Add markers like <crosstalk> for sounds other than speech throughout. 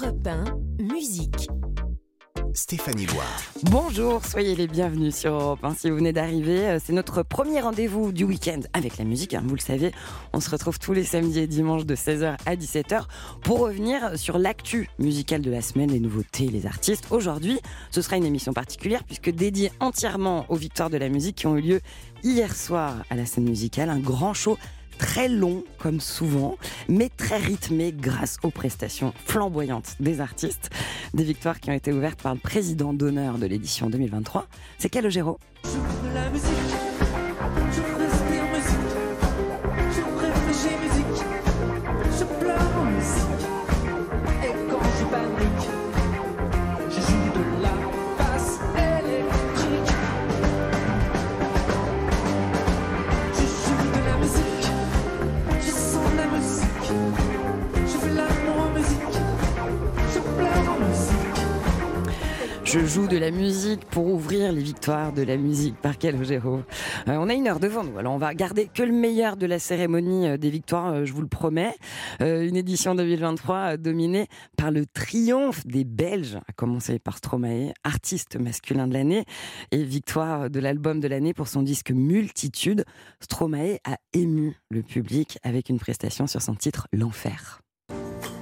Europe 1, musique. Stéphanie Loire. Bonjour, soyez les bienvenus sur Europe 1. Si vous venez d'arriver, euh, c'est notre premier rendez-vous du week-end avec la musique. hein, vous le savez, on se retrouve tous les samedis et dimanches de 16h à 17h pour revenir sur l'actu musicale de la semaine, les nouveautés, les artistes. Aujourd'hui, ce sera une émission particulière puisque dédiée entièrement aux victoires de la musique qui ont eu lieu hier soir à la scène musicale. Un grand show très long comme souvent, mais très rythmé grâce aux prestations flamboyantes des artistes. Des victoires qui ont été ouvertes par le président d'honneur de l'édition 2023. C'est Calogero. Je joue de la musique pour ouvrir les victoires de la musique par Calogero. Euh, on a une heure devant nous, alors on va garder que le meilleur de la cérémonie euh, des victoires, euh, je vous le promets. Euh, une édition 2023 euh, dominée par le triomphe des Belges, à commencer par Stromae, artiste masculin de l'année, et victoire de l'album de l'année pour son disque Multitude. Stromae a ému le public avec une prestation sur son titre L'Enfer.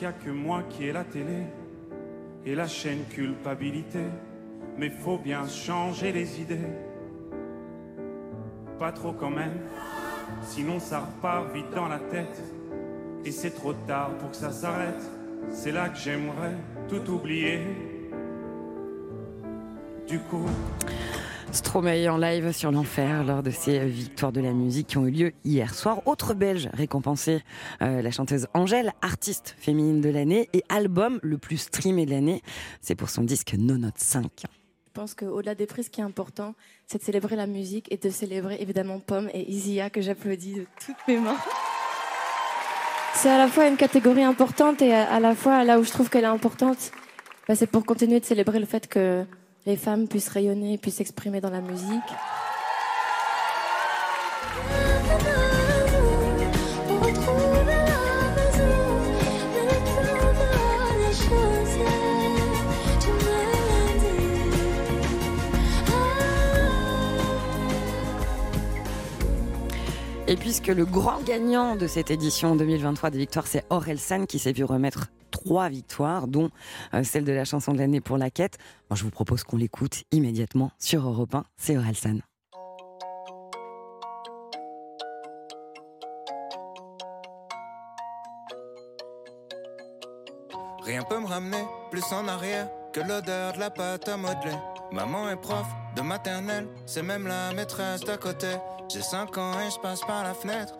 Qu'il y a que moi qui ai la télé et la chaîne culpabilité Mais faut bien changer les idées. Pas trop quand même, sinon ça repart vite dans la tête. Et c'est trop tard pour que ça s'arrête. C'est là que j'aimerais tout oublier. Du coup, Stromae en live sur l'enfer lors de ces victoires de la musique qui ont eu lieu hier soir. Autre belge récompensée, euh, la chanteuse Angèle, artiste féminine de l'année et album le plus streamé de l'année. C'est pour son disque No Note 5. Je pense qu'au-delà des prix, ce qui est important, c'est de célébrer la musique et de célébrer évidemment Pomme et Isia que j'applaudis de toutes mes mains. C'est à la fois une catégorie importante et à à la fois là où je trouve qu'elle est importante, bah, c'est pour continuer de célébrer le fait que les femmes puissent rayonner, puissent s'exprimer dans la musique. Et puisque le grand gagnant de cette édition 2023 des victoires, c'est Orelsan qui s'est vu remettre trois victoires, dont euh, celle de la chanson de l'année pour la quête. Moi, je vous propose qu'on l'écoute immédiatement sur Europe 1. C'est Orelsan. Rien peut me ramener plus en arrière que l'odeur de la pâte à modeler. Maman est prof de maternelle, c'est même la maîtresse d'à côté. J'ai 5 ans et je passe par la fenêtre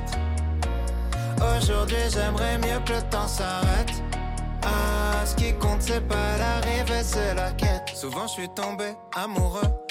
Aujourd'hui j'aimerais mieux que le temps s'arrête. Ah, ce qui compte c'est pas l'arrivée, c'est la quête. Souvent je suis tombé amoureux,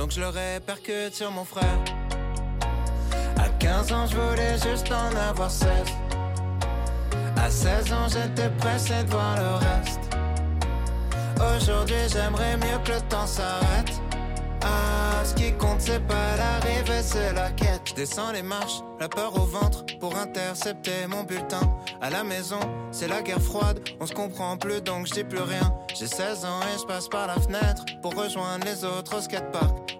donc je le répercute sur mon frère. À 15 ans, je voulais juste en avoir 16. À 16 ans, j'étais pressé de voir le reste. Aujourd'hui, j'aimerais mieux que le temps s'arrête. Ah, ce qui compte, c'est pas l'arrivée, c'est la quête. Je descends les marches, la peur au ventre pour intercepter mon bulletin. À la maison, c'est la guerre froide, on se comprend plus donc je dis plus rien. J'ai 16 ans et je passe par la fenêtre pour rejoindre les autres au skatepark.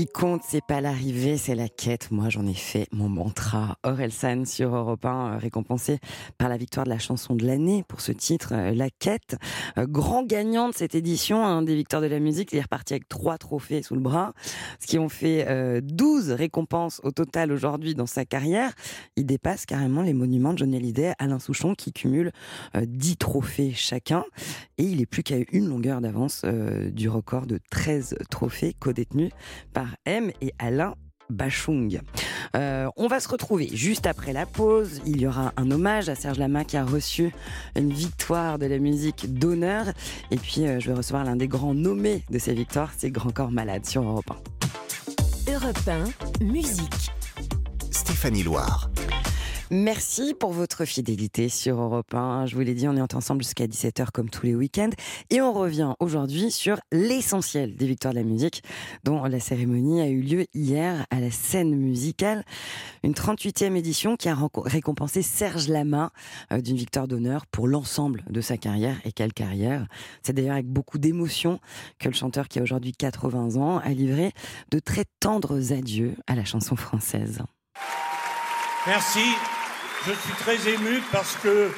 Qui compte, c'est pas l'arrivée, c'est la quête. Moi, j'en ai fait mon mantra. Orelsan sur Europe 1, euh, récompensé par la victoire de la chanson de l'année pour ce titre, euh, La Quête. Euh, Grand gagnant de cette édition hein, des victoires de la musique. Il est reparti avec trois trophées sous le bras, ce qui ont fait euh, 12 récompenses au total aujourd'hui dans sa carrière. Il dépasse carrément les monuments de Johnny Hallyday, Alain Souchon, qui cumule euh, 10 trophées chacun. Et il est plus qu'à une longueur d'avance du record de 13 trophées co-détenus par M et Alain Bachung. Euh, on va se retrouver juste après la pause. Il y aura un hommage à Serge Lama qui a reçu une victoire de la musique d'honneur. Et puis, euh, je vais recevoir l'un des grands nommés de ces victoires, c'est Grand Corps Malade sur Europe 1. Europe 1, musique. Stéphanie Loire. Merci pour votre fidélité sur Europe 1. Je vous l'ai dit, on est ensemble jusqu'à 17h comme tous les week-ends. Et on revient aujourd'hui sur l'essentiel des victoires de la musique, dont la cérémonie a eu lieu hier à la scène musicale. Une 38e édition qui a récompensé Serge Lama euh, d'une victoire d'honneur pour l'ensemble de sa carrière. Et quelle carrière C'est d'ailleurs avec beaucoup d'émotion que le chanteur qui a aujourd'hui 80 ans a livré de très tendres adieux à la chanson française. Merci. Je suis très ému parce que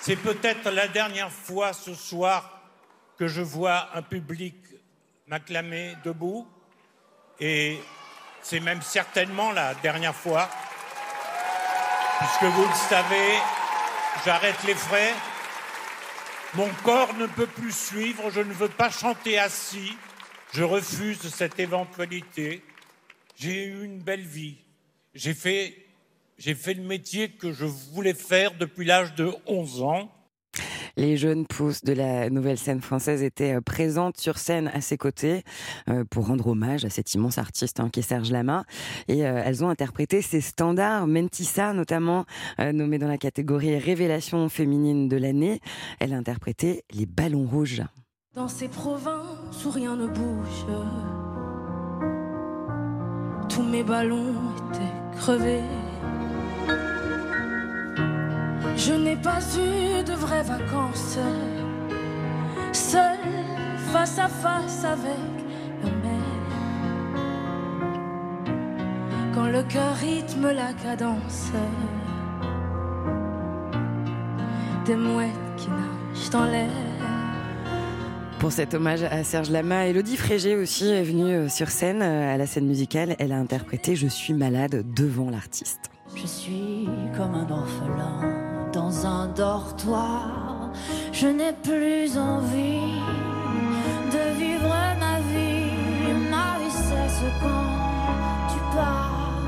c'est peut-être la dernière fois ce soir que je vois un public m'acclamer debout. Et c'est même certainement la dernière fois. Puisque vous le savez, j'arrête les frais. Mon corps ne peut plus suivre, je ne veux pas chanter assis. Je refuse cette éventualité. J'ai eu une belle vie. J'ai fait, j'ai fait le métier que je voulais faire depuis l'âge de 11 ans. Les jeunes pousses de la nouvelle scène française étaient euh, présentes sur scène à ses côtés euh, pour rendre hommage à cet immense artiste hein, qui est Serge Lama. Et euh, elles ont interprété ses standards, Mentissa notamment, nommée dans la catégorie Révélation féminine de l'année. Elle a interprété Les Ballons Rouges. Dans ces provinces où rien ne bouge, tous mes ballons étaient crevés. Je n'ai pas eu de vraies vacances, seul face à face avec la mer. Quand le cœur rythme la cadence, des mouettes qui qui nage dans l'air. Pour cet hommage à Serge Lama, Elodie Frégé aussi est venue euh, sur scène, euh, à la scène musicale. Elle a interprété Je suis malade devant l'artiste. Je suis comme un orphelin dans un dortoir. Je n'ai plus envie de vivre ma vie. Ma vie cesse quand tu pars.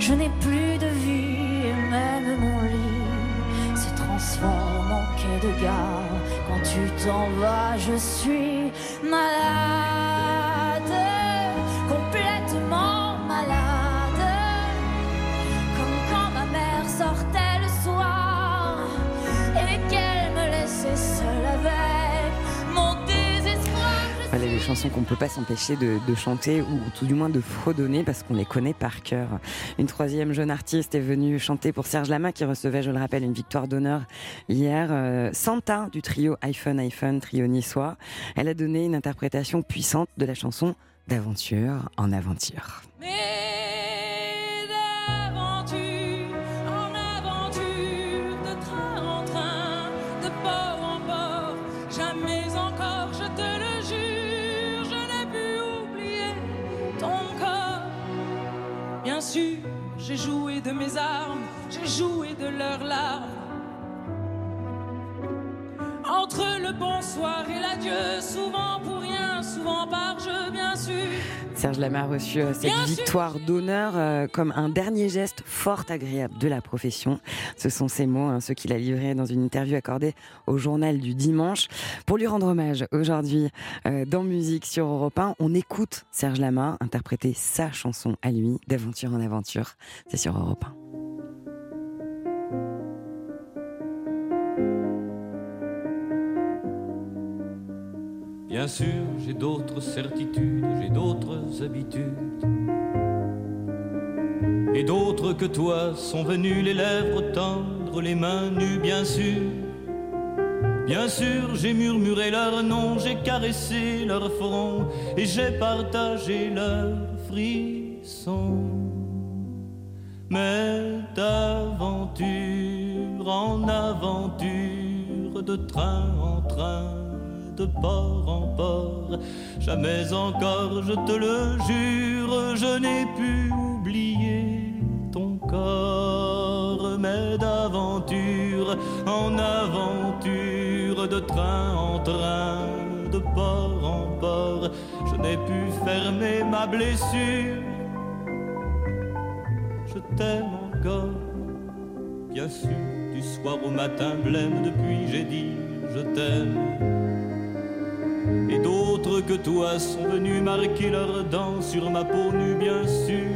Je n'ai plus de vie et même mon lit se transforme en quai de gare. Quand tu t'en vas, je suis malade, qu'on ne peut pas s'empêcher de, chanter ou tout du moins de fredonner parce qu'on les connaît par cœur. Une troisième jeune artiste est venue chanter pour Serge Lama qui recevait, je le rappelle, une victoire d'honneur hier. Euh, Santa du trio iPhone iPhone, trio niçois. Elle a donné une interprétation puissante de la chanson d'aventure en aventure. J'ai joué de mes armes, j'ai joué de leurs larmes. Entre le bonsoir et l'adieu, souvent pour souvent par jeu, bien sûr. Serge Lama a reçu euh, cette Bien victoire d'honneur euh, comme un dernier geste fort agréable de la profession. Ce sont ces mots, hein, ceux qu'il a livrés dans une interview accordée au journal du dimanche. Pour lui rendre hommage aujourd'hui euh, dans Musique sur Europe 1, on écoute Serge Lama interpréter sa chanson à lui, d'aventure en aventure. C'est sur Europe 1. Bien sûr, j'ai d'autres certitudes, j'ai d'autres habitudes. Et d'autres que toi sont venus les lèvres tendres, les mains nues, bien sûr. Bien sûr, j'ai murmuré leur nom, j'ai caressé leur front et j'ai partagé leurs frissons. Mais d'aventure en aventure, de train en train, de port en port, jamais encore, je te le jure, je n'ai pu oublier ton corps, mais d'aventure en aventure, de train en train, de port en port, je n'ai pu fermer ma blessure. Je t'aime encore, bien sûr, du soir au matin blême depuis j'ai dit je t'aime. Et d'autres que toi sont venus marquer leurs dents sur ma peau nue, bien sûr.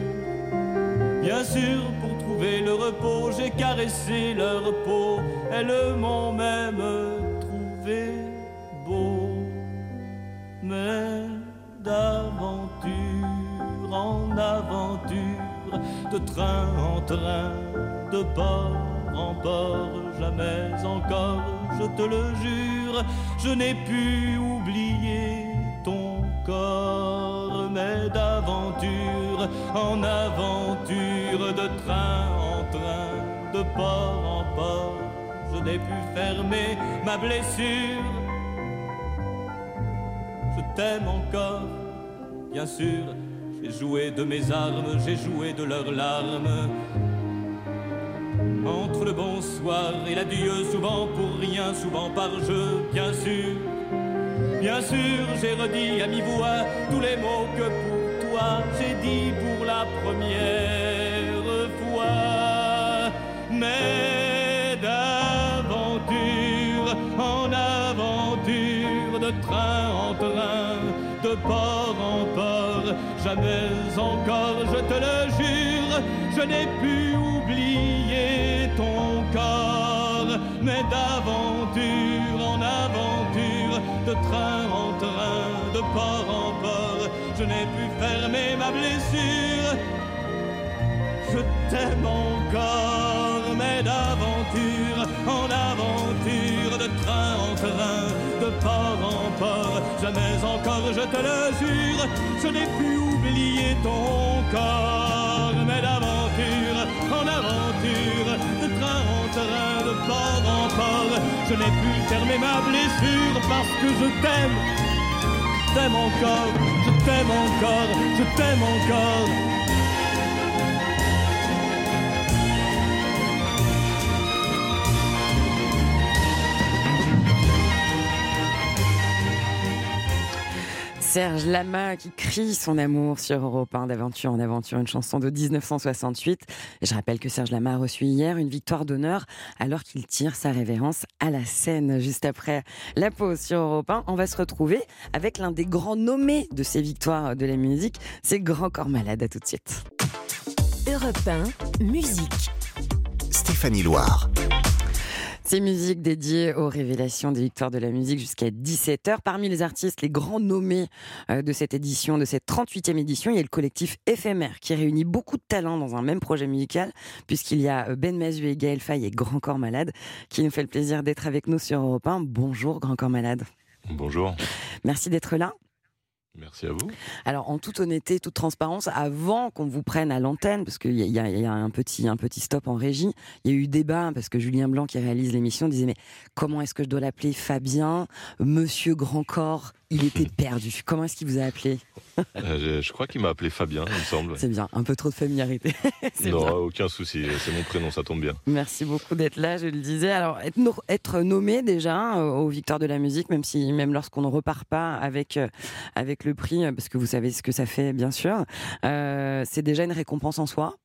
Bien sûr, pour trouver le repos, j'ai caressé leur peau. Elles m'ont même trouvé beau. Mais d'aventure en aventure, de train en train, de port en port, jamais encore, je te le jure, je n'ai pu oublier ton corps, mais d'aventure en aventure, de train en train, de port en port, je n'ai pu fermer ma blessure. Je t'aime encore, bien sûr, j'ai joué de mes armes, j'ai joué de leurs larmes. Entre le bonsoir et l'adieu, souvent pour rien, souvent par jeu, bien sûr. Bien sûr, j'ai redit à mi-voix tous les mots que pour toi j'ai dit pour la première fois. Mais d'aventure en aventure, de train en train, de port en port, jamais encore, je te le jure, je n'ai pu oublier ton corps, mais d'aventure en aventure, de train en train, de port en port, je n'ai pu fermer ma blessure. Je t'aime encore, mais d'aventure en aventure, de train en train, de port en port, jamais encore, je te le jure, je n'ai pu oublier ton corps, mais d'aventure en aventure, de train en train, de port en port, Je n'ai plus fermé ma blessure parce que je t'aime. T'aime encore, je t'aime encore, je t'aime encore. Serge Lama qui crie son amour sur Europe 1 d'aventure en aventure, une chanson de 1968. Et je rappelle que Serge Lama a reçu hier une victoire d'honneur alors qu'il tire sa révérence à la scène. Juste après la pause sur Europe 1, on va se retrouver avec l'un des grands nommés de ces victoires de la musique, c'est Grand Corps Malade. À tout de suite. Europe 1, musique. Stéphanie Loire. Ces musiques dédiées aux révélations des victoires de la musique jusqu'à 17h. Parmi les artistes, les grands nommés euh, de cette édition, de cette 38e édition, il y a le collectif Éphémère qui réunit beaucoup de talents dans un même projet musical, puisqu'il y a euh, Ben Mazu et Gaël Faye et Grand Corps Malade qui nous fait le plaisir d'être avec nous sur Europe 1. Bonjour Grand Corps Malade. Bonjour. Merci d'être là. Merci à vous. Alors, en toute honnêteté, toute transparence, avant qu'on vous prenne à l'antenne, parce qu'il y, y, a un petit, un petit stop en régie, il y a eu débat, parce que Julien Blanc, qui réalise l'émission, disait Mais comment est-ce que je dois l'appeler Fabien Monsieur Grand Corps il <laughs> était perdu. Comment est-ce qu'il vous a appelé euh, je, crois qu'il m'a appelé Fabien, il me semble. C'est bien, un peu trop de familiarité. <laughs> non, bien. aucun souci, c'est mon prénom, ça tombe bien. Merci beaucoup d'être là, je le disais. Alors, être, nommé déjà euh, aux Victoires de la musique, même si même lorsqu'on ne repart pas avec, euh, avec le prix, parce que vous savez ce que ça fait, bien sûr, euh, c'est déjà une récompense en soi?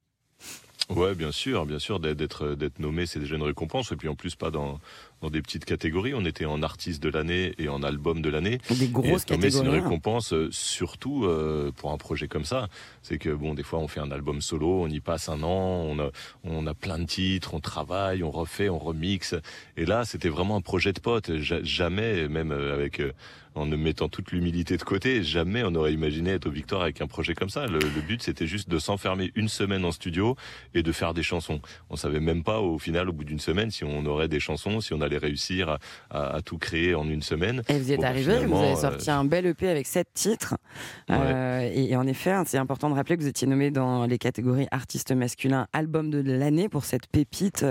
Ouais, bien sûr, bien sûr, d'être d'être nommé, c'est déjà une récompense. Et puis en plus, pas dans dans des petites catégories. On était en artiste de l'année et en album de l'année. Des grosses catégories. C'est une récompense, euh, surtout euh, pour un projet comme ça. C'est que bon, des fois, on fait un album solo, on y passe un an, on a on a plein de titres, on travaille, on refait, on remixe. Et là, c'était vraiment un projet de pote. Jamais, même avec euh, en ne mettant toute l'humilité de côté, jamais on aurait imaginé être aux victoires avec un projet comme ça. Le, le but, c'était juste de s'enfermer une semaine en studio et de faire des chansons. On savait même pas au final, au bout d'une semaine, si on aurait des chansons, si on allait réussir à, à, à tout créer en une semaine. Et vous êtes Bon, arrivé, vous avez sorti euh, un bel EP avec sept titres. Euh, et, et, en effet, hein, c'est important de rappeler que vous étiez nommé dans les catégories artiste masculin, album de l'année pour cette pépite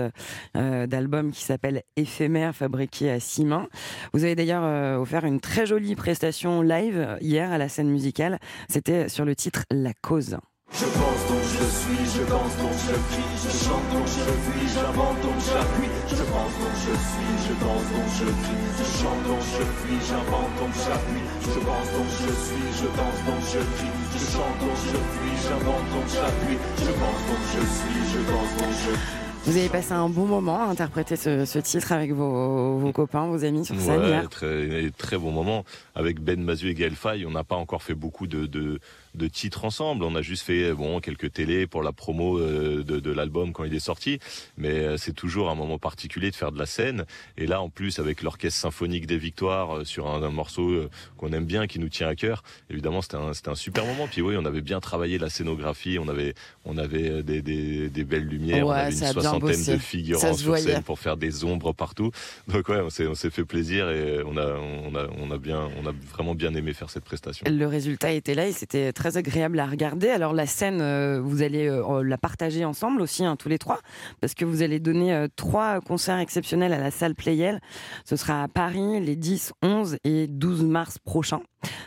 euh, d'album qui s'appelle Éphémère, fabriqué à six mains. Vous avez d'ailleurs euh, offert une très jolie prestation live hier à la scène musicale. C'était sur le titre La cause. Je pense suis, je danse donc je crie, je chante donc je fuis, j'invente donc j'appuie. Je pense donc je suis, je danse donc je crie, je chante donc je fuis, j'invente donc j'appuie. Je pense donc je suis, je danse donc je crie, je chante donc je fuis, j'invente donc j'appuie. Je pense donc je suis, je danse donc je vous avez passé un bon moment à interpréter ce, ce titre avec vos, vos, copains, vos amis sur scène ouais, hier. Très, très bon moment. Avec Ben Mazu et Gaël Faye, on n'a pas encore fait beaucoup de, de, de, titres ensemble. On a juste fait bon quelques télés pour la promo euh, de, de l'album quand il est sorti. Mais euh, c'est toujours un moment particulier de faire de la scène. Et là, en plus, avec l'orchestre symphonique des Victoires euh, sur un, un morceau qu'on aime bien, qui nous tient à cœur, évidemment, c'était un, un super moment. Puis oui, on avait bien travaillé la scénographie. On avait, on avait des, des, des belles lumières. Ouais, on avait une soixantaine de figurants sur scène pour faire des ombres partout. Donc ouais, on s'est, on s'est fait plaisir et on a, on a, on a bien, on a vraiment bien aimé faire cette prestation. Le résultat était là et c'était très agréable à regarder. Alors la scène, euh, vous allez euh, la partager ensemble aussi, hein, tous les trois, parce que vous allez donner euh, trois concerts exceptionnels à la salle Playel. Ce sera à Paris les 10, 11 et 12 mars prochains.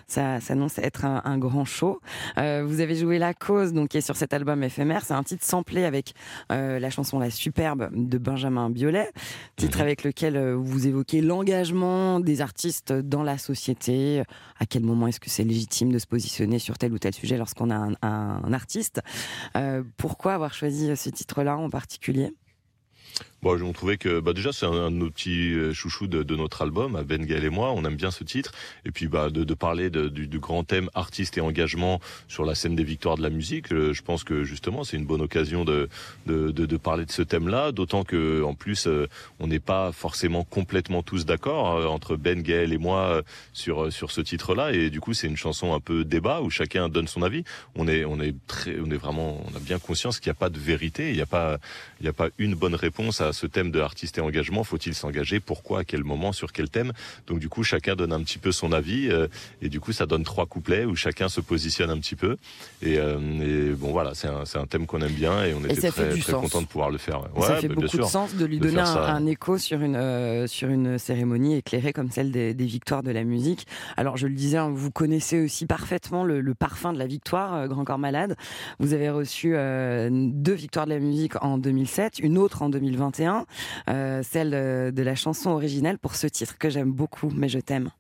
Ça s'annonce être un, un, grand show. Euh, vous avez joué La Cause, donc qui est sur cet album éphémère. C'est un titre samplé avec euh, la chanson La Superbe de Benjamin Biolay, titre mmh. avec lequel euh, vous évoquez l'engagement des artistes dans la société. À quel moment est-ce que c'est légitime de se positionner sur tel ou tel sujet lorsqu'on a un, un, un artiste? Euh, Pourquoi avoir choisi ce titre-là en particulier? Bon, on trouvait que bah déjà c'est un, un, de nos petits euh, chouchous de, de, notre album, Ben Gaël et moi, on aime bien ce titre. Et puis bah de, de parler de, du, du, grand thème artiste et engagement sur la scène des victoires de la musique, euh, je pense que justement c'est une bonne occasion de, de, parler de ce thème-là. D'autant que en plus euh, on n'est pas forcément complètement tous d'accord entre Ben Gaël et moi sur sur ce titre-là. Et du coup c'est une chanson un peu débat où chacun donne son avis. On est on est très on est vraiment on a bien conscience qu'il n'y a pas de vérité, il n'y a pas il n'y a pas une bonne réponse à ce thème de artiste et engagement. Faut-il s'engager? Pourquoi? À quel moment? Sur quel thème? Donc du coup, chacun donne un petit peu son avis euh, et du coup, ça donne trois couplets où chacun se positionne un petit peu. Et, euh, et bon, voilà, c'est un, c'est un thème qu'on aime bien et on Et était très, très content de pouvoir le faire. Ça fait bah, beaucoup de sens de lui De donner un, écho sur une, euh, sur une cérémonie éclairée comme celle des, des victoires de la musique. Alors, je le disais, hein, vous connaissez aussi parfaitement le, le parfum de la victoire, Grand Corps Malade. Vous avez reçu deux victoires de la musique en 2007, une autre en 2021, euh, celle euh, de la chanson originale pour ce titre que j'aime beaucoup, mais je t'aime.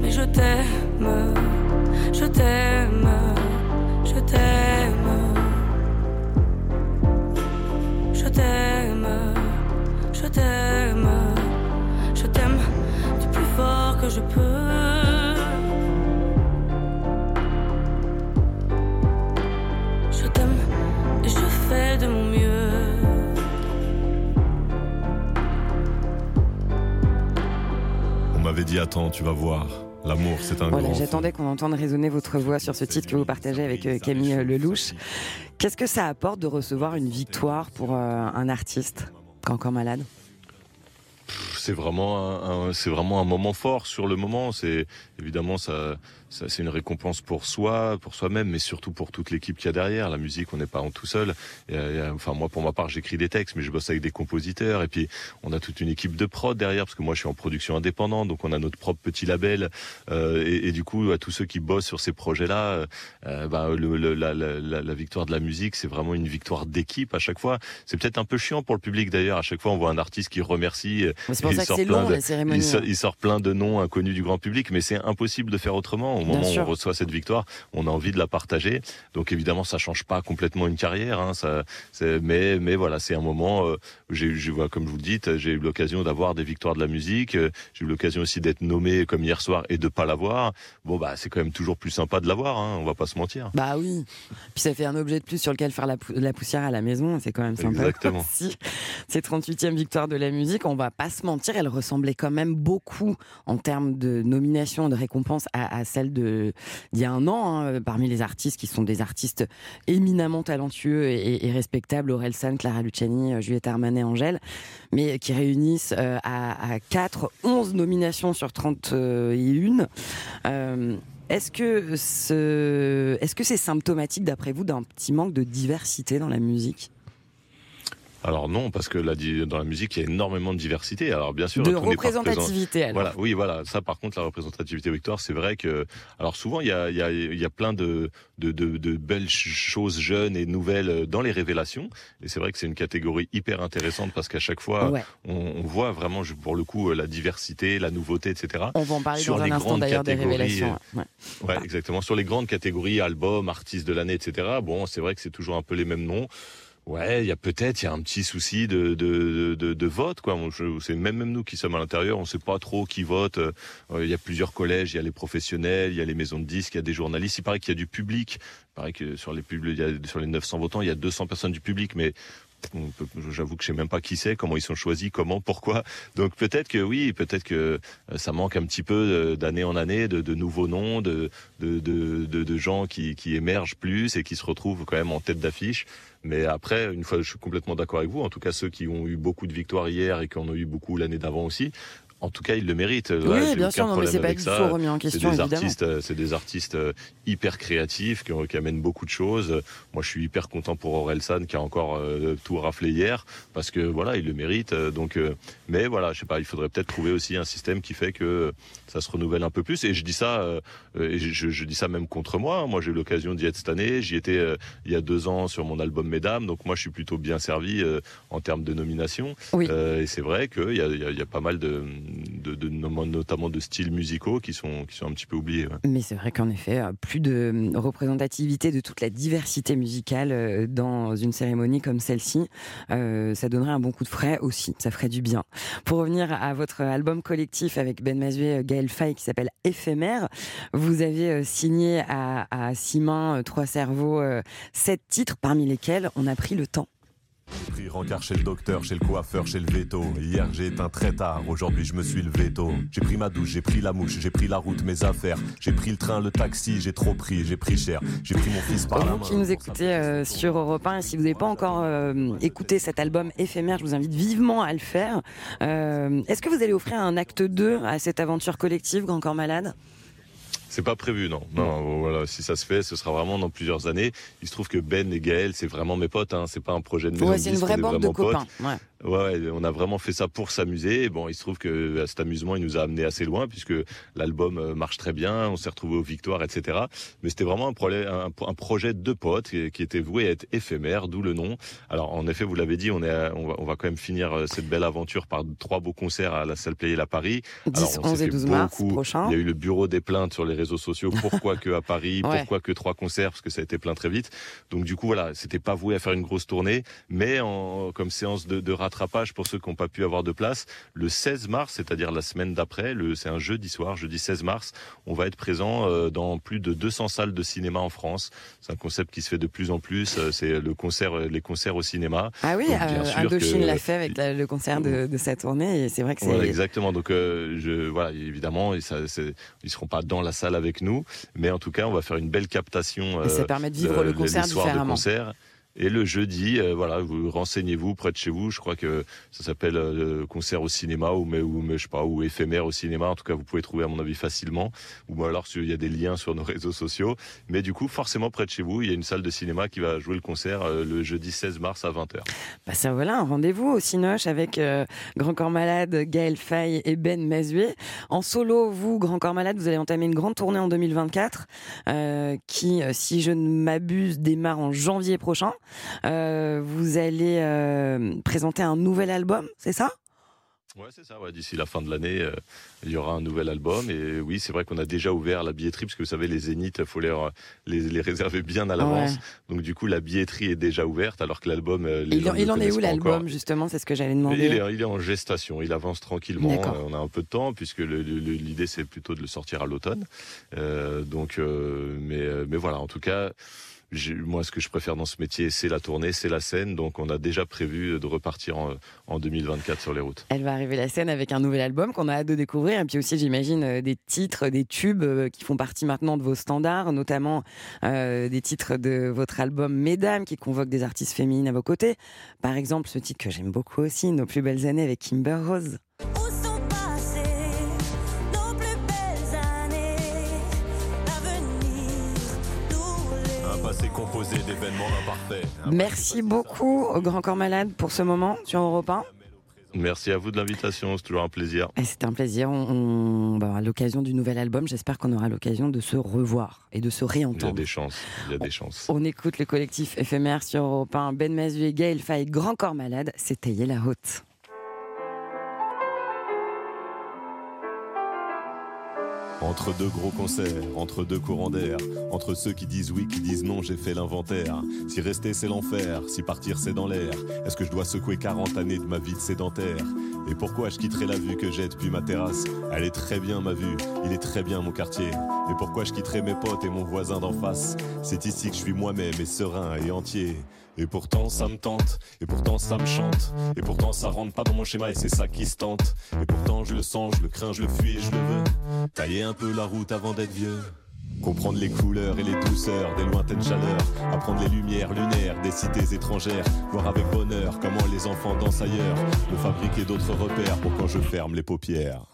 Mais je t'aime, je t'aime, je t'aime, je t'aime, je t'aime, je t'aime du plus fort que je peux. M'avait dit attends, tu vas voir. L'amour, c'est un Voilà, grand. j'attendais qu'on entende résonner votre voix sur ce titre que vous partagez avec euh, Camille Lelouch. Qu'est-ce que ça apporte de recevoir une victoire pour euh, un artiste Grand Corps Malade? C'est vraiment un, un- c'est vraiment un moment fort sur le moment. C'est évidemment ça, ça c'est une récompense pour soi, pour soi-même, mais surtout pour toute l'équipe qu'il y a derrière. La musique, on n'est pas en tout seul. A- enfin moi, pour ma part, j'écris des textes, mais je bosse avec des compositeurs. Et puis on a toute une équipe de prod derrière, parce que moi je suis en production indépendante, donc on a notre propre petit label. Euh, et, et du coup, à tous ceux qui bossent sur ces projets-là, euh, bah, le- le- la, la- la- la victoire de la musique, c'est vraiment une victoire d'équipe à chaque fois. C'est peut-être un peu chiant pour le public d'ailleurs. À chaque fois, on voit un artiste qui remercie. C'est pour ça que c'est long, de- il sort- hein. il sort plein de noms inconnus du grand public, mais c'est impossible de faire autrement. Au moment où on reçoit cette victoire, on a envie de la partager. Donc évidemment, ça change pas complètement une carrière, hein, ça, c'est- mais mais voilà, c'est un moment euh, où j'ai, j'ai comme je vous le dites, j'ai eu l'occasion d'avoir des victoires de la musique. euh, J'ai eu l'occasion aussi d'être nommé comme hier soir et de pas l'avoir. Bon bah c'est quand même toujours plus sympa de l'avoir, hein, on va pas se mentir. Bah oui. Puis ça fait un objet de plus sur lequel faire la, pou- la poussière à la maison. C'est quand même sympa. Exactement. <laughs> aussi. Ces 38e victoire de la musique, on va pas se mentir, elle ressemblait quand même beaucoup en termes de nomination, de récompense à, à celle d'il y a un an. hein, parmi les artistes qui sont des artistes éminemment talentueux et, respectables, Aurel San, Clara Luciani, euh, Juliette Armanet, Angèle, mais qui réunissent euh, à, à 4, 11 nominations sur 31. Euh, est-ce que c'est symptomatique d'après vous d'un petit manque de diversité dans la musique? Alors non, parce que là, dans la musique, il y a énormément de diversité. Alors bien sûr, De représentativité, représent- alors. Voilà, oui, voilà. Ça, par contre, la représentativité victoire, c'est vrai que. Alors souvent, il y a, il y a, il y a plein de, de, de, de belles ch- choses jeunes et nouvelles euh, dans les révélations. Et c'est vrai que c'est une catégorie hyper intéressante parce qu'à chaque fois, Ouais. on, on voit vraiment, pour le coup, euh, la diversité, la nouveauté, etc. On va en parler Sur dans un les instant grandes d'ailleurs des catégories, révélations. euh, ouais. Ouais, exactement. Sur les grandes catégories, albums, artistes de l'année, etc. Bon, c'est vrai que c'est toujours un peu les mêmes noms. Ouais, il y a peut-être il y a un petit souci de de, de, de vote quoi. C'est même même nous qui sommes à l'intérieur, on sait pas trop qui vote. Euh, Il y a plusieurs collèges, il y a les professionnels, il y a les maisons de disques, il y a des journalistes. Il paraît qu'il y a du public. Il paraît que sur les pub- il y a, sur les 900 votants, il y a 200 personnes du public, mais J'avoue que je sais même pas qui c'est, comment ils sont choisis, comment, pourquoi. Donc peut-être que oui, peut-être que euh, ça manque un petit peu euh, d'année en année de, nouveaux noms, de gens qui, qui émergent plus et qui se retrouvent quand même en tête d'affiche. Mais après, une fois, je suis complètement d'accord avec vous. En tout cas, ceux qui ont eu beaucoup de victoires hier et qui en ont eu beaucoup l'année d'avant aussi. En tout cas, ils le méritent. Oui, bien sûr, non, mais c'est pas du tout remis en C'est question, des évidemment. artistes, euh, c'est des artistes euh, hyper créatifs qui, ont- qui amènent beaucoup de choses. Moi, je suis hyper content pour Aurel San qui a encore euh, tout raflé hier parce que voilà, il le mérite. Euh, Donc, euh, mais voilà, je sais pas, il faudrait peut-être trouver aussi un système qui fait que ça se renouvelle un peu plus. Et je dis ça, euh, euh, et je, je dis ça même contre moi. Moi, j'ai eu l'occasion d'y être cette année. J'y étais euh, il y a deux ans sur mon album Mesdames. Donc, moi, je suis plutôt bien servi euh, en termes de nomination. Euh, et c'est vrai qu'il y a, il y, a, il y a pas mal de, de, notamment de styles musicaux qui sont qui sont un petit peu oubliés. Mais c'est vrai qu'en effet, euh, plus de euh, représentativité de toute la diversité musicale euh, dans une cérémonie comme celle-ci, ça donnerait un bon coup de frais aussi, ça ferait du bien. Pour revenir à votre album collectif avec Ben Mazuet, Gaël Faye, qui s'appelle Éphémère, vous avez signé à, à mains, trois cerveaux, sept titres, parmi lesquels on a pris le temps. J'ai pris rencard chez le docteur, chez le coiffeur, chez le veto. Hier j'ai éteint très tard, aujourd'hui je me suis levé tôt. J'ai pris ma douche, j'ai pris la mouche, j'ai pris la route, mes affaires. J'ai pris le train, le taxi, j'ai trop pris, j'ai pris cher. J'ai pris mon fils par la Vous main. qui nous écoutez euh, sur Europe 1, et si vous n'avez pas encore euh, écouté cet album éphémère, je vous invite vivement à le faire. Euh, Est-ce que vous allez offrir un acte 2 à cette aventure collective, Grand Corps Malade? C'est pas prévu, non. Non, voilà. Si ça se fait, ce sera vraiment dans plusieurs années. Il se trouve que Ben et Gaël, c'est vraiment mes potes. Hein. C'est pas un projet de maison Ouais, c'est une vraie bande de copains. Ouais. Ouais, on a vraiment fait ça pour s'amuser. Bon, il se trouve que euh, cet amusement, il nous a amené assez loin puisque l'album euh, marche très bien. On s'est retrouvé aux victoires, etc. Mais c'était vraiment un, projet- un, un projet de potes qui, qui était voué à être éphémère, d'où le nom. Alors, en effet, vous l'avez dit, on est, à- on va, on va quand même finir euh, cette belle aventure par trois beaux concerts à la salle Playel à Paris. 10, Alors, on 11 s'est et fait 12 mars prochain. Il y a eu le bureau des plaintes sur les réseaux sociaux. <laughs> Pourquoi que à Paris? Ouais. Pourquoi que trois concerts? Parce que ça a été plein très vite. Donc du coup voilà, c'était pas voué à faire une grosse tournée, mais en, comme séance de, de rattrapage pour ceux qui n'ont pas pu avoir de place, le 16 mars, c'est-à-dire la semaine d'après, c'est un jeudi soir, jeudi 16 mars, on va être présent euh, dans plus de 200 salles de cinéma en France. C'est un concept qui se fait de plus en plus. euh, C'est le concert, les concerts au cinéma. Ah oui, Donc, bien euh, sûr Indochine que- l'a fait avec la- le concert de, de sa tournée et c'est vrai que c'est. voilà, exactement. Donc, euh, je, voilà, évidemment, ça, ils seront pas dans la salle avec nous, mais en tout cas, on va faire une belle captation. Et ça euh, permet de vivre le concert soirs de différemment. concert. Et le jeudi, euh, voilà, vous renseignez-vous près de chez vous. Je crois que ça s'appelle euh, concert au cinéma ou mais ou je sais pas ou éphémère au cinéma. En tout cas, vous pouvez trouver à mon avis facilement. Ou alors il y a des liens sur nos <laughs> réseaux sociaux. Mais du coup, forcément près de chez vous, il y a une salle de cinéma qui va jouer le concert euh, le jeudi 16 mars à 20h. Bah ça voilà, un rendez-vous au Cinoche avec euh, Grand Corps Malade, Gaël Faye et Ben Mazué. En solo, vous, Grand Corps Malade, vous allez entamer une grande tournée en 2024 euh, qui, si je ne m'abuse, démarre en janvier prochain. Euh, vous allez euh, présenter un nouvel album, c'est ça? Ouais, c'est ça. Ouais. D'ici la fin de l'année, euh, il y aura un nouvel album. Et oui, c'est vrai qu'on a déjà ouvert la billetterie, parce que vous savez, les zéniths, il faut les, les, les réserver bien à l'avance. Ouais. Donc du coup, la billetterie est déjà ouverte, alors que l'album, Il, en- il est où l'album, justement? C'est ce que j'allais demander. Il est, il est en gestation, il avance tranquillement. On a un peu de temps puisque l'idée c'est plutôt de le sortir à l'automne. Euh, donc, euh, mais, mais voilà, en tout cas, moi ce que je préfère dans ce métier c'est la tournée, c'est la scène. Donc on a déjà prévu de repartir en, en 2024 sur les routes. Elle va arriver la scène avec un nouvel album qu'on a hâte de découvrir. Et puis aussi, j'imagine, euh, des titres, des tubes euh, qui font partie maintenant de vos standards, notamment euh, des titres de votre album Mesdames qui convoque des artistes féminines à vos côtés. Par exemple, ce titre que j'aime beaucoup aussi, Nos plus belles années avec Kimber Rose. Composé d'événements imparfaits. Merci beaucoup au Grand Corps Malade pour ce moment sur Europe 1. Merci à vous de l'invitation, c'est toujours un plaisir. Et C'était un plaisir. On, on- bah, à l'occasion du nouvel album, j'espère qu'on aura l'occasion de se revoir et de se Il y a réentendre. des chances, il y a des chances. On écoute le collectif éphémère sur Europe 1. Ben Mazu et Gaël Faye, Grand Corps Malade, c'est taillé la route. Entre deux gros concerts, entre deux courants d'air, entre ceux qui disent oui, qui disent non, j'ai fait l'inventaire. Si rester c'est l'enfer, si partir c'est dans l'air, est-ce que je dois secouer 40 années de ma vie de sédentaire? Et pourquoi je quitterai la vue que j'ai depuis ma terrasse? Elle est très bien ma vue, il est très bien mon quartier. Et pourquoi je quitterai mes potes et mon voisin d'en face? C'est ici que je suis moi-même et serein et entier. Et pourtant ça me tente, et pourtant ça me chante, et pourtant ça rentre pas dans mon schéma et c'est ça qui se tente. Et pourtant je le sens, je le crains, je le fuis et je le veux. Tailler un peu la route avant d'être vieux. Comprendre les couleurs et les douceurs des lointaines chaleurs, apprendre les lumières lunaires des cités étrangères, voir avec bonheur comment les enfants dansent ailleurs, me fabriquer d'autres repères pour quand je ferme les paupières.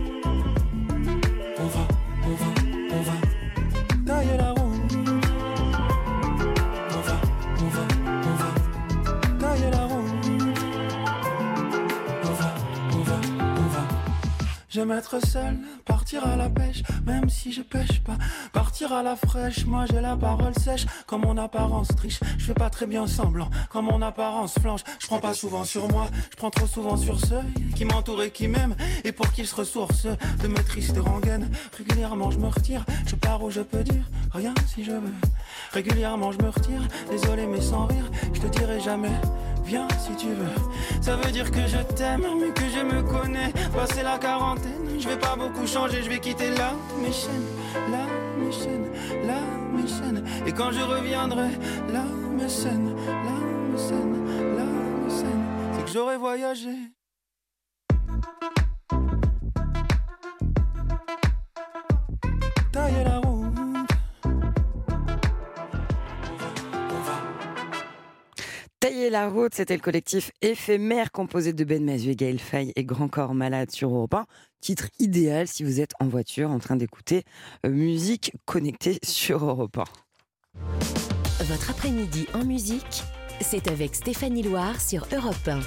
J'aime seul, partir à la pêche, même si je pêche pas. Partir à la fraîche, moi j'ai la parole sèche, comme mon apparence triche. Je fais pas très bien semblant, comme mon apparence flanche. Je prends pas souvent sur moi, je prends trop souvent sur ceux qui m'entourent et qui m'aiment, et pour qu'ils se ressourcent de mes tristes rengaines. Régulièrement je me retire, je pars où je peux dire rien si je veux. Régulièrement je me retire, désolé mais sans rire, je te dirai jamais. Viens si tu veux. Ça veut dire que je t'aime, mais que je me connais. Passé la quarantaine, je vais pas beaucoup changer, je vais quitter là mes chaînes, là mes chaînes, là mes chaînes. Et quand je reviendrai, là mes scènes, là mes scènes, là mes scènes, c'est que j'aurai voyagé. La route, c'était le collectif éphémère composé de Ben Mazu et Gaël Faye et Grand Corps Malade sur Europe 1. Titre idéal si vous êtes en voiture en train d'écouter euh, musique connectée sur Europe 1. Votre après-midi en musique, c'est avec Stéphanie Loire sur Europe 1.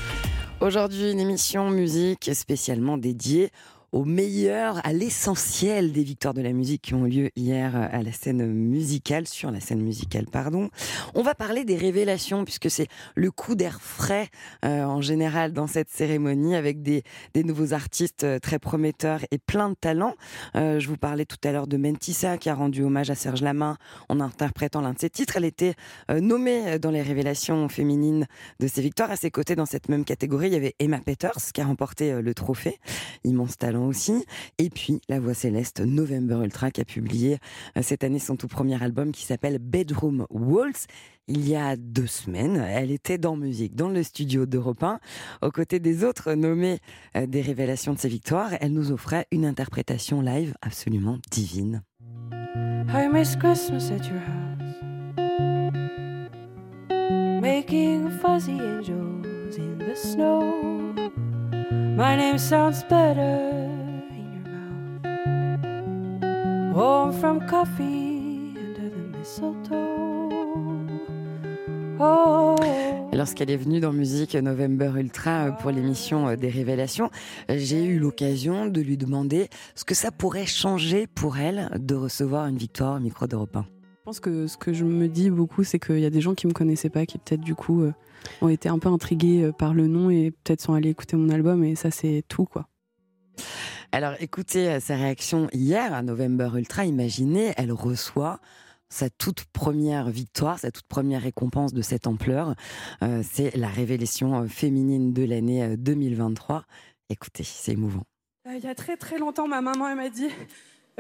Aujourd'hui, une émission musique spécialement dédiée au meilleur, à l'essentiel des victoires de la musique qui ont lieu hier à la scène musicale, sur la scène musicale, pardon. On va parler des révélations, puisque c'est le coup d'air frais euh, en général dans cette cérémonie, avec des, des nouveaux artistes euh, très prometteurs et plein de talents. Euh, je vous parlais tout à l'heure de Mentissa, qui a rendu hommage à Serge Lamain en interprétant l'un de ses titres. Elle était euh, nommée dans les révélations féminines de ses victoires. À ses côtés, dans cette même catégorie, il y avait Emma Peters, qui a remporté euh, le trophée. Immense talent aussi. Et puis, la voix céleste November Ultra, qui a publié euh, cette année son tout premier album qui s'appelle Bedroom Waltz. Il y a deux semaines, elle était dans musique, dans le studio d'Europe 1, aux côtés des autres nommés euh, des révélations de ses victoires. Elle nous offrait une interprétation live absolument divine. I miss Christmas at your house. Making fuzzy angels in the snow. My name sounds better mouth. Home from coffee under the mistletoe. Oh. Lorsqu'elle est venue dans Musique November Ultra euh, pour l'émission euh, des révélations, euh, j'ai eu l'occasion de lui demander ce que ça pourrait changer pour elle de recevoir une victoire au micro d'Europe 1. Je pense que ce que je me dis beaucoup, c'est qu'il y a des gens qui me connaissaient pas, qui peut-être du coup ont été un peu intrigués par le nom et peut-être sont allés écouter mon album et ça c'est tout quoi. Alors écoutez euh, sa réaction hier à November Ultra. Imaginez, elle reçoit sa toute première victoire, sa toute première récompense de cette ampleur. Euh, c'est la révélation euh, féminine de l'année euh, 2023. Écoutez, c'est émouvant. Il y a très très longtemps, ma maman elle m'a dit,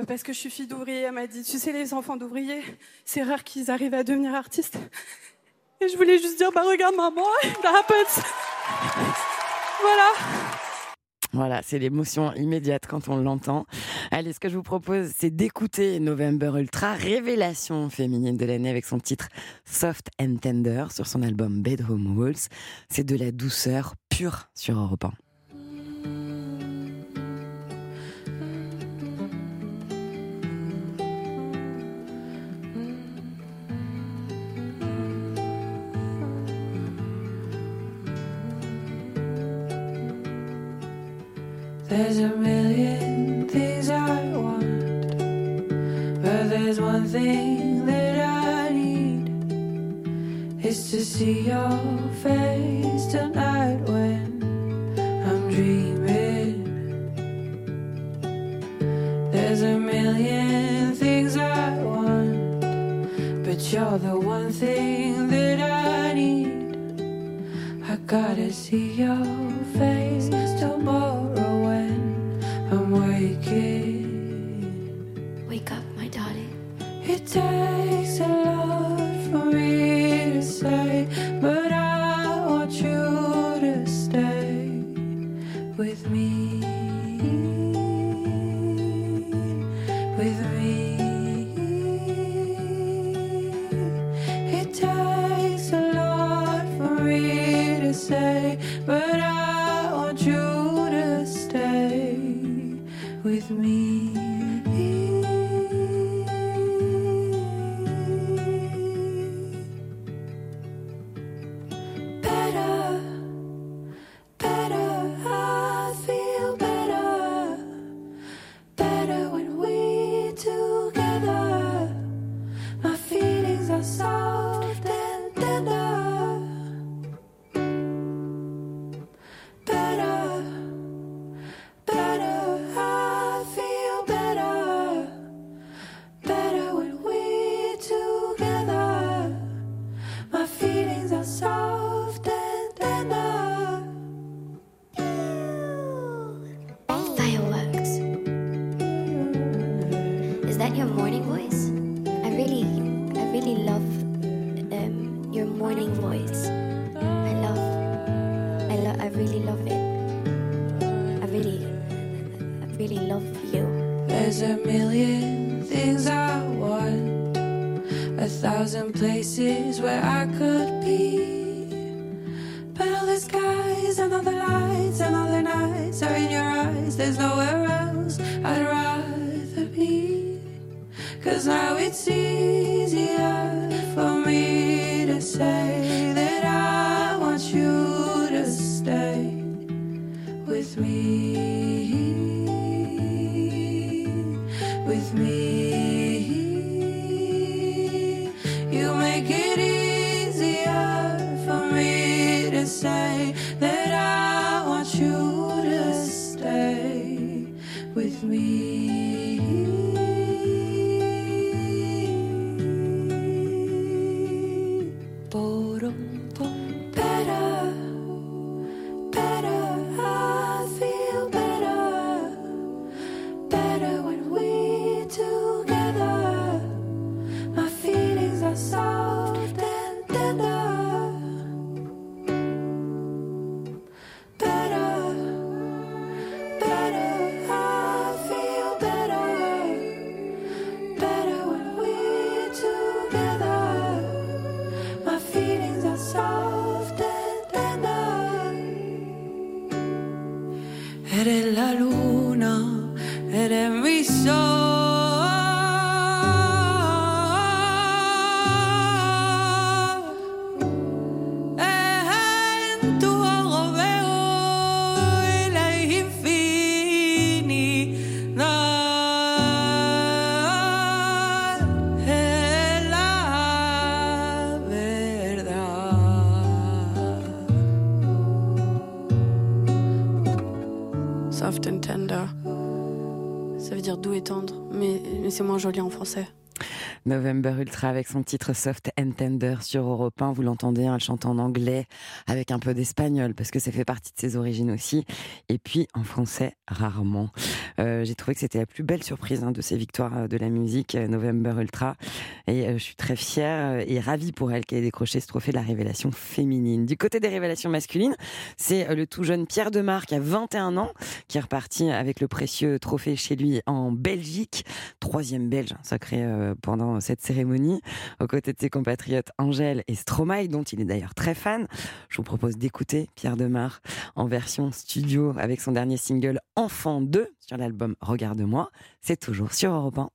parce que je suis fille d'ouvrier, elle m'a dit, tu sais les enfants d'ouvriers, c'est rare qu'ils arrivent à devenir artistes. Et je voulais juste dire, bah regarde maman, that happens. <laughs> Voilà. Voilà, c'est l'émotion immédiate quand on l'entend. Allez, ce que je vous propose, c'est d'écouter November Ultra, révélation féminine de l'année avec son titre Soft and Tender sur son album Bedroom Walls. C'est de la douceur pure sur Europe 1. There's a million things I want, but there's one thing that I need. It's to see your face tonight when I'm dreaming. There's a million things I want, but you're the one thing that I need. I gotta see your a million things I want, a thousand places where I could be. But all the skies and all the lights and all the nights are in your eyes. There's nowhere else I'd rather be. Cause now it's easier for me to say that I Eres la luna, November Ultra avec son titre Soft and Tender sur Europe 1. Vous l'entendez, hein, elle chante en anglais avec un peu d'espagnol parce que ça fait partie de ses origines aussi. Et puis en français, rarement. Euh, J'ai trouvé que c'était la plus belle surprise hein, de ces victoires euh, de la musique, euh, November Ultra. Et je suis très fière et ravie pour elle qu'elle ait décroché ce trophée de la révélation féminine. Du côté des révélations masculines, c'est le tout jeune Pierre Demar qui a 21 ans, qui est reparti avec le précieux trophée chez lui en Belgique. Troisième belge hein, sacré pendant cette cérémonie, aux côtés de ses compatriotes Angèle et Stromae, dont il est d'ailleurs très fan. Je vous propose d'écouter Pierre Demar en version studio avec son dernier single Enfant 2 sur l'album Regarde-moi. C'est toujours sur Europe 1.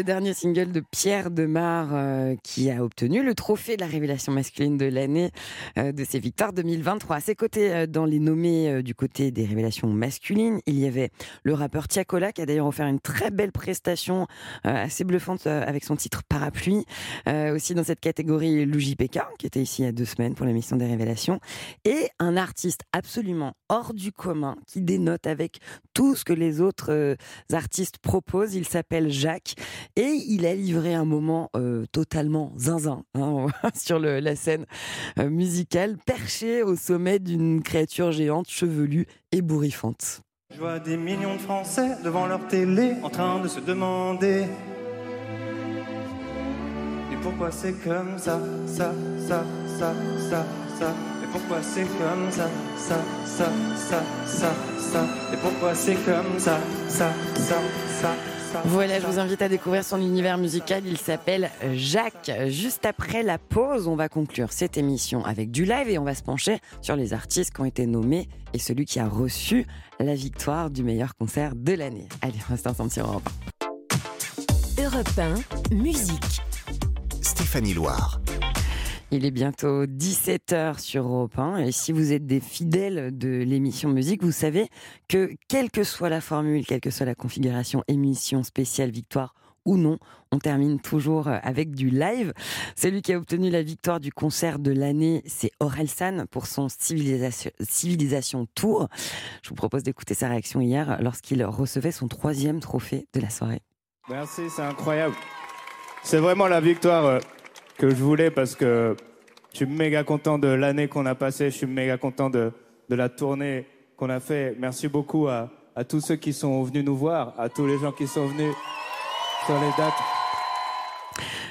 Le dernier single de Pierre Demar euh, qui a obtenu le trophée de la révélation masculine de l'année euh, de ses victoires 2023. À ses côtés, euh, dans les nommés du côté des révélations masculines, il y avait le rappeur Tiakola qui a d'ailleurs offert une très belle prestation assez bluffante avec son titre Parapluie. Aussi dans cette catégorie, Luigi Pekka qui était ici il y a deux semaines pour l'émission des révélations. Et un artiste absolument hors du commun qui dénote avec tout ce que les autres artistes proposent. Il s'appelle Jacques et il a livré un moment euh, totalement zinzin hein, sur la scène euh, musicale, perché au sommet d'une créature géante, chevelue et bourrifante. Je vois des millions de Français devant leur télé en train de se demander Et pourquoi c'est comme ça, ça, ça, ça, ça, ça Et pourquoi c'est comme ça, ça, ça, ça, ça, ça Et pourquoi c'est comme ça, ça, ça, ça Voilà, je vous invite à découvrir son univers musical. Il s'appelle Jacques. Juste après la pause, on va conclure cette émission avec du live et on va se pencher sur les artistes qui ont été nommés et celui qui a reçu la victoire du meilleur concert de l'année. Allez, on reste ensemble sur Europe 1. Europe 1, musique. Stéphanie Loire. Il est bientôt 17h sur Europe 1 et si vous êtes des fidèles de l'émission musique, vous savez que quelle que soit la formule, quelle que soit la configuration, émission spéciale, victoire ou non, on termine toujours avec du live. Celui qui a obtenu la victoire du concert de l'année, c'est Orelsan pour son Civilisation, Civilisation Tour. Je vous propose d'écouter sa réaction hier lorsqu'il recevait son troisième trophée de la soirée. Merci, c'est incroyable. C'est vraiment la victoire euh, que je voulais parce que je suis méga content de l'année qu'on a passée, je suis méga content de, la tournée qu'on a fait. Merci beaucoup à tous ceux qui sont venus nous voir, à tous les gens qui sont venus sur les dates.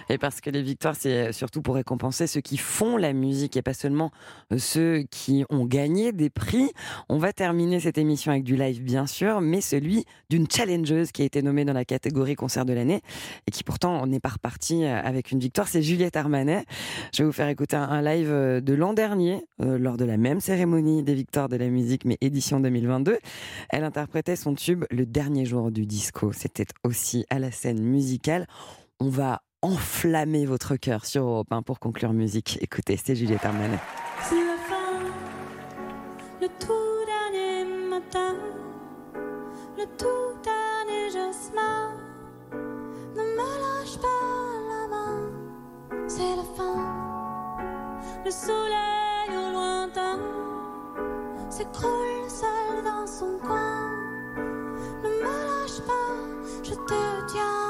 Et parce que les victoires, c'est surtout pour récompenser ceux qui font la musique et pas seulement euh, ceux qui ont gagné des prix. On va terminer cette émission avec du live, bien sûr, mais celui d'une challengeuse qui a été nommée dans la catégorie concert de l'année et qui pourtant n'est pas repartie euh, avec une victoire. C'est Juliette Armanet. Je vais vous faire écouter un live euh, de l'an dernier, euh, lors de la même cérémonie des victoires de la musique, mais édition 2022. Elle interprétait son tube Le dernier jour du disco. C'était aussi à la scène musicale. On va enflammer votre cœur sur Europe 1 pour conclure musique. Écoutez, c'est Juliette Armanet. C'est la fin, le tout dernier matin, le tout dernier jasmin. Ne me lâche pas la main, c'est la fin. Le soleil au lointain s'écroule seul dans son coin. Ne me lâche pas, je te tiens.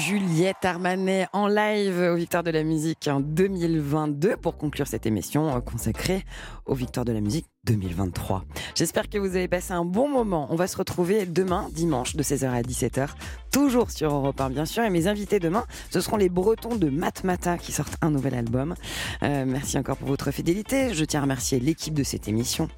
Juliette Armanet en live aux Victoires de la musique en 2022 pour conclure cette émission euh, consacrée aux Victoires de la musique 2023. J'espère que vous avez passé un bon moment. On va se retrouver demain, dimanche, de 16h à 17h, toujours sur Europe 1, bien sûr. Et mes invités demain, ce seront les Bretons de Matmata qui sortent un nouvel album. Euh, merci encore pour votre fidélité. Je tiens à remercier l'équipe de cette émission.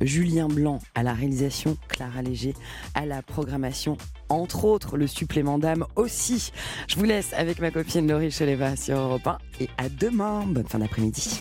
Julien Blanc à la réalisation, Clara Léger à la programmation, entre autres le supplément d'âme aussi. Je vous laisse avec ma copine Laurie Cheleva sur Europe 1 et à demain. Bonne fin d'après-midi.